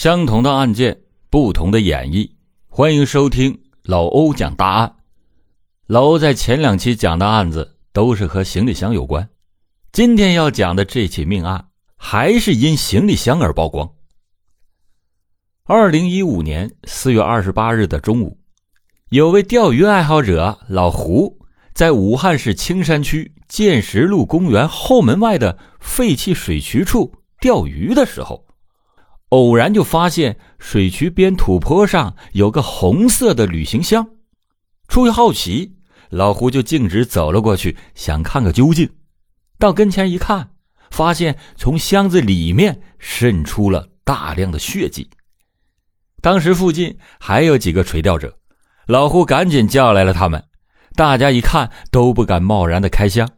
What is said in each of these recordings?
相同的案件，不同的演绎。欢迎收听老欧讲大案。老欧在前两期讲的案子都是和行李箱有关，今天要讲的这起命案还是因行李箱而曝光。二零一五年四月二十八日的中午，有位钓鱼爱好者老胡在武汉市青山区建石路公园后门外的废弃水渠处钓鱼的时候。偶然就发现水渠边土坡上有个红色的旅行箱，出于好奇，老胡就径直走了过去，想看个究竟。到跟前一看，发现从箱子里面渗出了大量的血迹。当时附近还有几个垂钓者，老胡赶紧叫来了他们。大家一看都不敢贸然的开箱，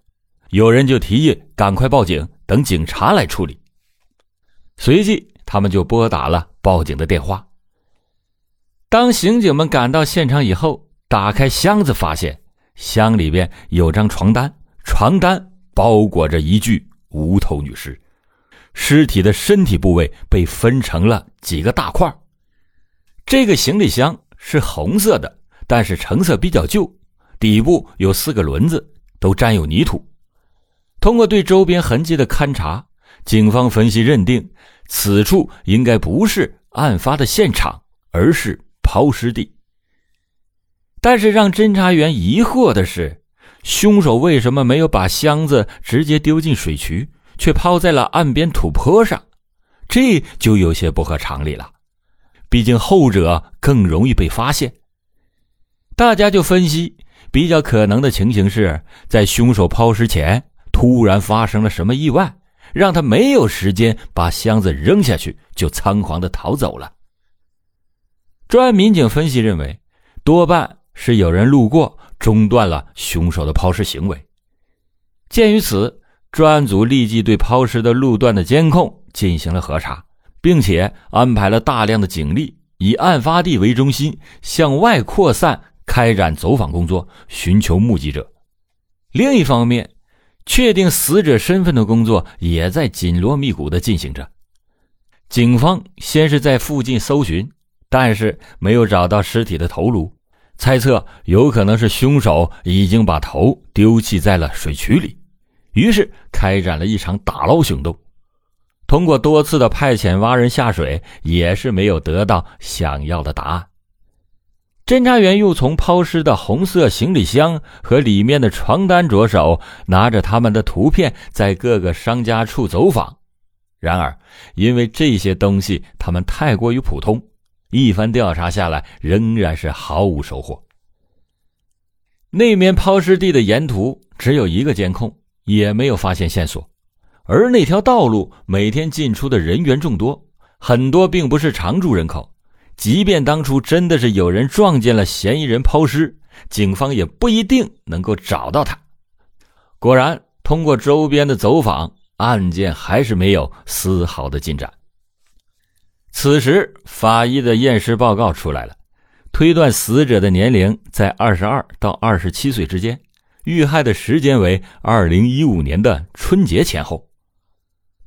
有人就提议赶快报警，等警察来处理。随即。他们就拨打了报警的电话。当刑警们赶到现场以后，打开箱子，发现箱里边有张床单，床单包裹着一具无头女尸，尸体的身体部位被分成了几个大块。这个行李箱是红色的，但是成色比较旧，底部有四个轮子，都沾有泥土。通过对周边痕迹的勘查，警方分析认定。此处应该不是案发的现场，而是抛尸地。但是让侦查员疑惑的是，凶手为什么没有把箱子直接丢进水渠，却抛在了岸边土坡上？这就有些不合常理了。毕竟后者更容易被发现。大家就分析，比较可能的情形是在凶手抛尸前突然发生了什么意外。让他没有时间把箱子扔下去，就仓皇的逃走了。专案民警分析认为，多半是有人路过中断了凶手的抛尸行为。鉴于此，专案组立即对抛尸的路段的监控进行了核查，并且安排了大量的警力，以案发地为中心向外扩散，开展走访工作，寻求目击者。另一方面，确定死者身份的工作也在紧锣密鼓的进行着。警方先是在附近搜寻，但是没有找到尸体的头颅，猜测有可能是凶手已经把头丢弃在了水渠里，于是开展了一场打捞行动。通过多次的派遣挖人下水，也是没有得到想要的答案。侦查员又从抛尸的红色行李箱和里面的床单着手，拿着他们的图片在各个商家处走访。然而，因为这些东西他们太过于普通，一番调查下来，仍然是毫无收获。那面抛尸地的沿途只有一个监控，也没有发现线索。而那条道路每天进出的人员众多，很多并不是常住人口。即便当初真的是有人撞见了嫌疑人抛尸，警方也不一定能够找到他。果然，通过周边的走访，案件还是没有丝毫的进展。此时，法医的验尸报告出来了，推断死者的年龄在二十二到二十七岁之间，遇害的时间为二零一五年的春节前后。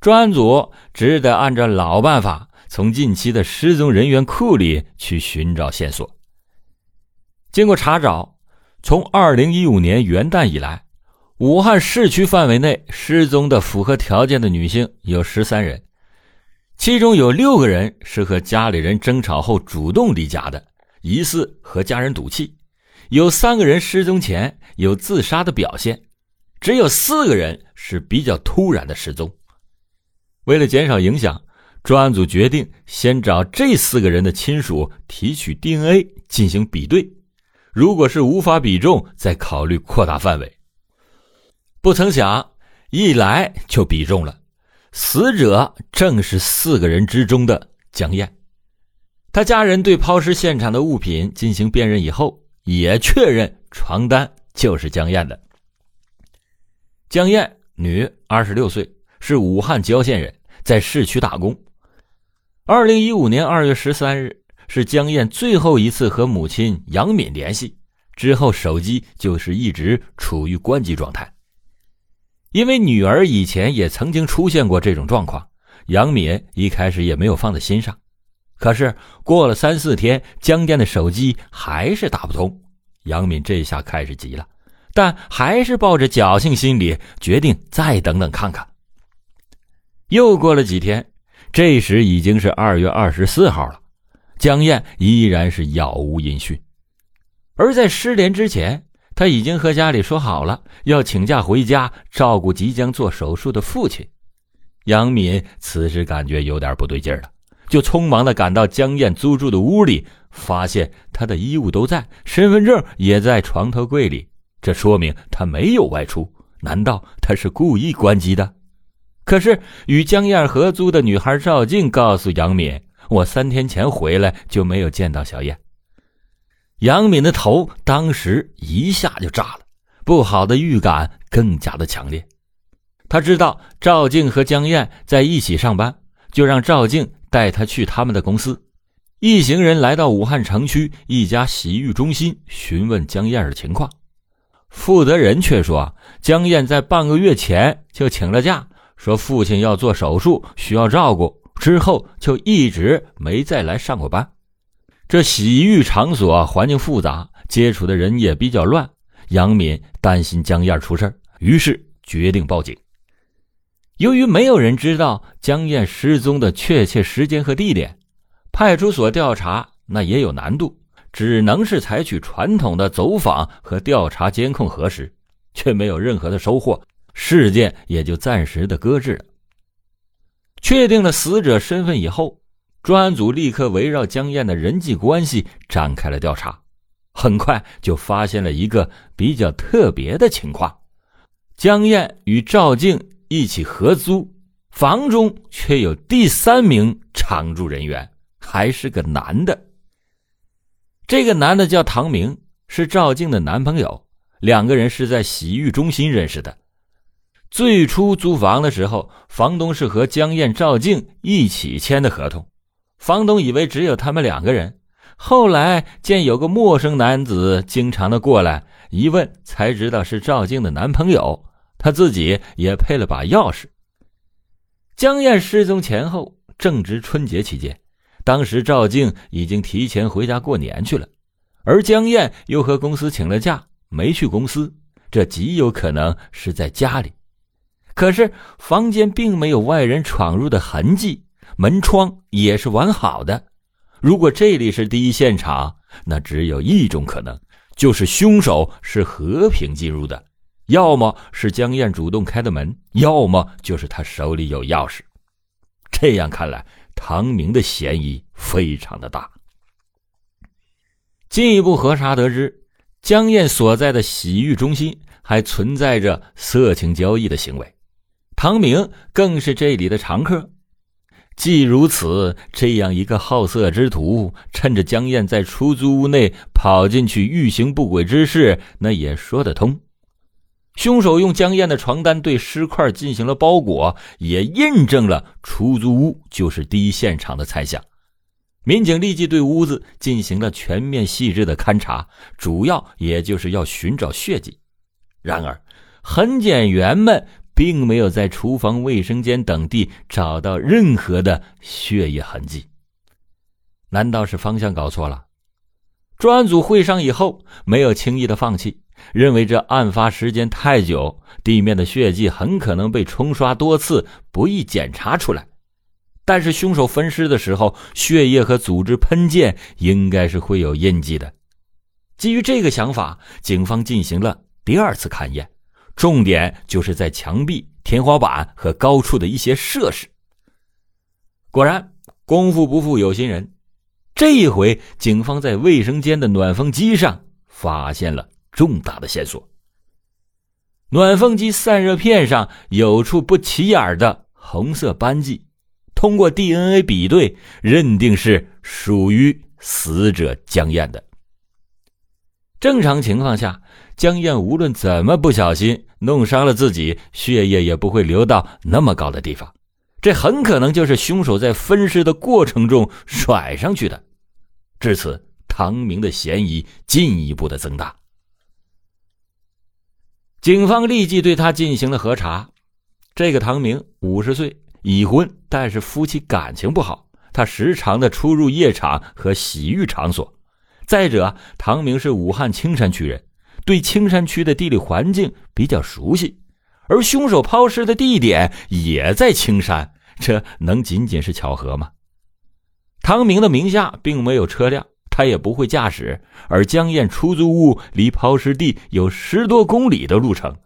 专案组只得按照老办法。从近期的失踪人员库里去寻找线索。经过查找，从二零一五年元旦以来，武汉市区范围内失踪的符合条件的女性有十三人，其中有六个人是和家里人争吵后主动离家的，疑似和家人赌气；有三个人失踪前有自杀的表现，只有四个人是比较突然的失踪。为了减少影响。专案组决定先找这四个人的亲属提取 DNA 进行比对，如果是无法比中，再考虑扩大范围。不曾想，一来就比中了，死者正是四个人之中的江燕。他家人对抛尸现场的物品进行辨认以后，也确认床单就是江燕的。江燕，女，二十六岁，是武汉郊县人，在市区打工。二零一五年二月十三日是江燕最后一次和母亲杨敏联系，之后手机就是一直处于关机状态。因为女儿以前也曾经出现过这种状况，杨敏一开始也没有放在心上。可是过了三四天，江燕的手机还是打不通。杨敏这下开始急了，但还是抱着侥幸心理，决定再等等看看。又过了几天，这时已经是二月二十四号了，江燕依然是杳无音讯。而在失联之前，他已经和家里说好了，要请假回家照顾即将做手术的父亲。杨敏此时感觉有点不对劲了，就匆忙的赶到江燕租住的屋里，发现她的衣物都在，身份证也在床头柜里，这说明她没有外出。难道她是故意关机的？可是与江燕合租的女孩赵静告诉杨敏：“我三天前回来就没有见到小燕。”杨敏的头当时一下就炸了，不好的预感更加的强烈。他知道赵静和江燕在一起上班，就让赵静带他去他们的公司。一行人来到武汉城区一家洗浴中心，询问江燕的情况。负责人却说，江燕在半个月前就请了假，说父亲要做手术需要照顾，之后就一直没再来上过班。这洗浴场所环境复杂，接触的人也比较乱。杨敏担心江燕出事于是决定报警。由于没有人知道江燕失踪的确切时间和地点，派出所调查那也有难度，只能是采取传统的走访和调查监控核实，却没有任何的收获，事件也就暂时的搁置了。确定了死者身份以后。专案组立刻围绕江燕的人际关系展开了调查，很快就发现了一个比较特别的情况：江燕与赵静一起合租，房中却有第三名常住人员，还是个男的。这个男的叫唐明，是赵静的男朋友，两个人是在洗浴中心认识的。最初租房的时候，房东是和江燕、赵静一起签的合同。房东以为只有他们两个人，后来见有个陌生男子经常的过来，一问才知道是赵静的男朋友，他自己也配了把钥匙。江燕失踪前后正值春节期间，当时赵静已经提前回家过年去了，而江燕又和公司请了假，没去公司，这极有可能是在家里。可是房间并没有外人闯入的痕迹。门窗也是完好的。如果这里是第一现场，那只有一种可能，就是凶手是和平进入的，要么是江燕主动开的门，要么就是他手里有钥匙。这样看来，唐明的嫌疑非常的大。进一步核查得知，江燕所在的洗浴中心还存在着色情交易的行为，唐明更是这里的常客。既如此，这样一个好色之徒，趁着江燕在出租屋内跑进去欲行不轨之事，那也说得通。凶手用江燕的床单对尸块进行了包裹，也印证了出租屋就是第一现场的猜想。民警立即对屋子进行了全面细致的勘查，主要也就是要寻找血迹。然而，痕检员们。并没有在厨房、卫生间等地找到任何的血液痕迹，难道是方向搞错了？专案组会商以后，没有轻易的放弃，认为这案发时间太久，地面的血迹很可能被冲刷多次，不易检查出来。但是凶手分尸的时候，血液和组织喷溅应该是会有印记的。基于这个想法，警方进行了第二次勘验。重点就是在墙壁、天花板和高处的一些设施。果然，功夫不负有心人，这一回警方在卫生间的暖风机上发现了重大的线索。暖风机散热片上有处不起眼的红色斑迹，通过 DNA 比对，认定是属于死者江燕的。正常情况下，江燕无论怎么不小心弄伤了自己，血液也不会流到那么高的地方。这很可能就是凶手在分尸的过程中甩上去的。至此，唐明的嫌疑进一步的增大。警方立即对他进行了核查。这个唐明五十岁，已婚，但是夫妻感情不好。他时常的出入夜场和洗浴场所。再者，唐明是武汉青山区人，对青山区的地理环境比较熟悉，而凶手抛尸的地点也在青山，这能仅仅是巧合吗？唐明的名下并没有车辆，他也不会驾驶，而江燕出租屋离抛尸地有十多公里的路程。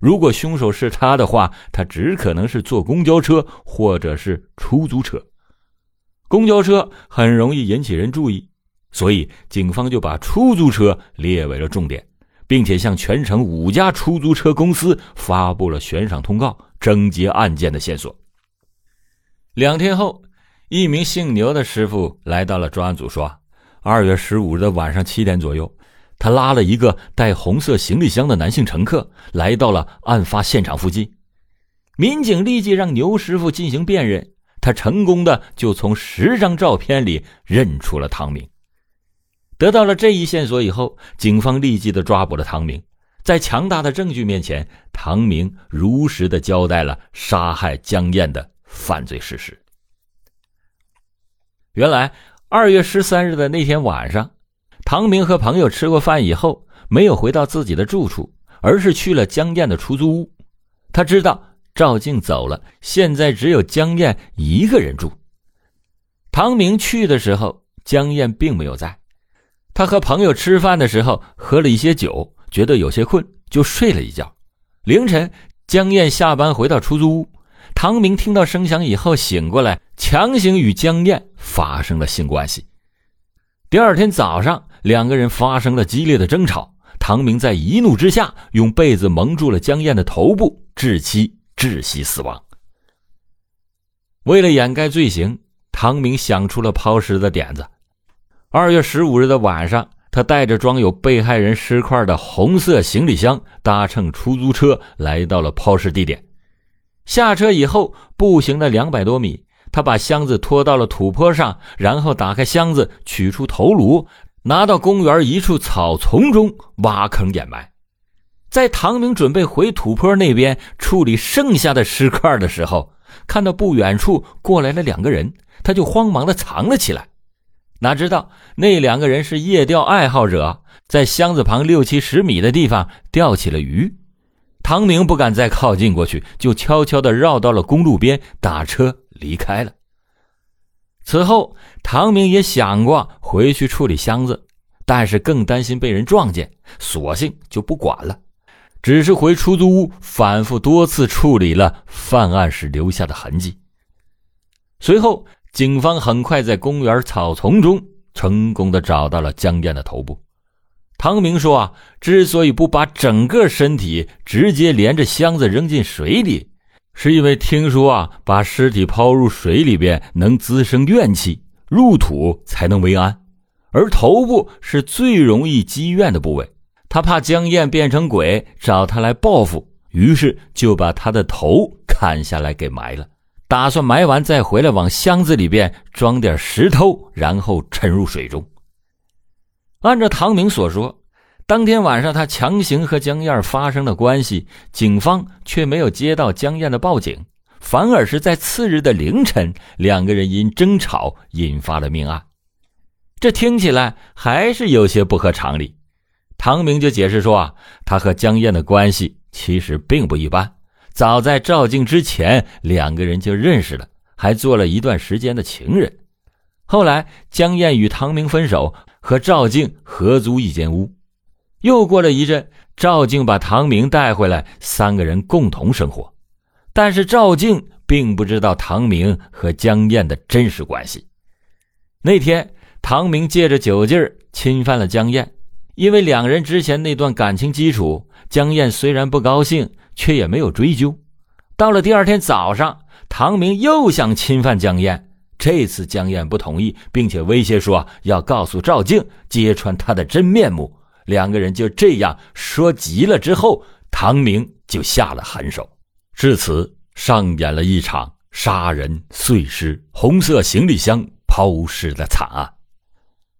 如果凶手是他的话，他只可能是坐公交车或者是出租车。公交车很容易引起人注意，所以警方就把出租车列为了重点，并且向全城五家出租车公司发布了悬赏通告，征集案件的线索。两天后，一名姓牛的师傅来到了专案组，说：“二月十五日的晚上七点左右。”他拉了一个带红色行李箱的男性乘客，来到了案发现场附近。民警立即让牛师傅进行辨认，他成功的就从十张照片里认出了唐明。得到了这一线索以后，警方立即的抓捕了唐明。在强大的证据面前，唐明如实的交代了杀害江燕的犯罪事实。原来，二月十三日的那天晚上。唐明和朋友吃过饭以后，没有回到自己的住处，而是去了江燕的出租屋。他知道赵静走了，现在只有江燕一个人住。唐明去的时候，江燕并没有在。他和朋友吃饭的时候，喝了一些酒，觉得有些困，就睡了一觉。凌晨，江燕下班回到出租屋，唐明听到声响以后醒过来，强行与江燕发生了性关系。第二天早上。两个人发生了激烈的争吵，唐明在一怒之下用被子蒙住了江燕的头部，致其窒息死亡。为了掩盖罪行，唐明想出了抛尸的点子。二月十五日的晚上，他带着装有被害人尸块的红色行李箱，搭乘出租车来到了抛尸地点。下车以后，步行了两百多米，他把箱子拖到了土坡上，然后打开箱子，取出头颅。拿到公园一处草丛中挖坑掩埋，在唐明准备回土坡那边处理剩下的尸块的时候，看到不远处过来了两个人，他就慌忙的藏了起来。哪知道那两个人是夜钓爱好者，在箱子旁六七十米的地方钓起了鱼。唐明不敢再靠近过去，就悄悄的绕到了公路边，打车离开了。此后，唐明也想过回去处理箱子，但是更担心被人撞见，索性就不管了，只是回出租屋反复多次处理了犯案时留下的痕迹。随后，警方很快在公园草丛中成功的找到了江燕的头部。唐明说：“啊，之所以不把整个身体直接连着箱子扔进水里。”是因为听说啊，把尸体抛入水里边能滋生怨气，入土才能为安，而头部是最容易积怨的部位。他怕江燕变成鬼找他来报复，于是就把他的头砍下来给埋了，打算埋完再回来往箱子里边装点石头，然后沉入水中。按照唐明所说。当天晚上，他强行和江燕发生了关系，警方却没有接到江燕的报警，反而是在次日的凌晨，两个人因争吵引发了命案。这听起来还是有些不合常理。唐明就解释说啊，他和江燕的关系其实并不一般，早在赵静之前，两个人就认识了，还做了一段时间的情人。后来，江燕与唐明分手，和赵静合租一间屋。又过了一阵，赵静把唐明带回来，三个人共同生活。但是赵静并不知道唐明和江燕的真实关系。那天，唐明借着酒劲儿侵犯了江燕，因为两人之前那段感情基础，江燕虽然不高兴，却也没有追究。到了第二天早上，唐明又想侵犯江燕，这次江燕不同意，并且威胁说要告诉赵静，揭穿他的真面目。两个人就这样说急了之后，唐明就下了狠手，至此上演了一场杀人碎尸、红色行李箱抛尸的惨案。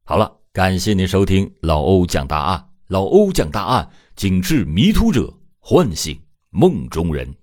好了，感谢您收听老欧讲大案。老欧讲大案，警示迷途者，唤醒梦中人。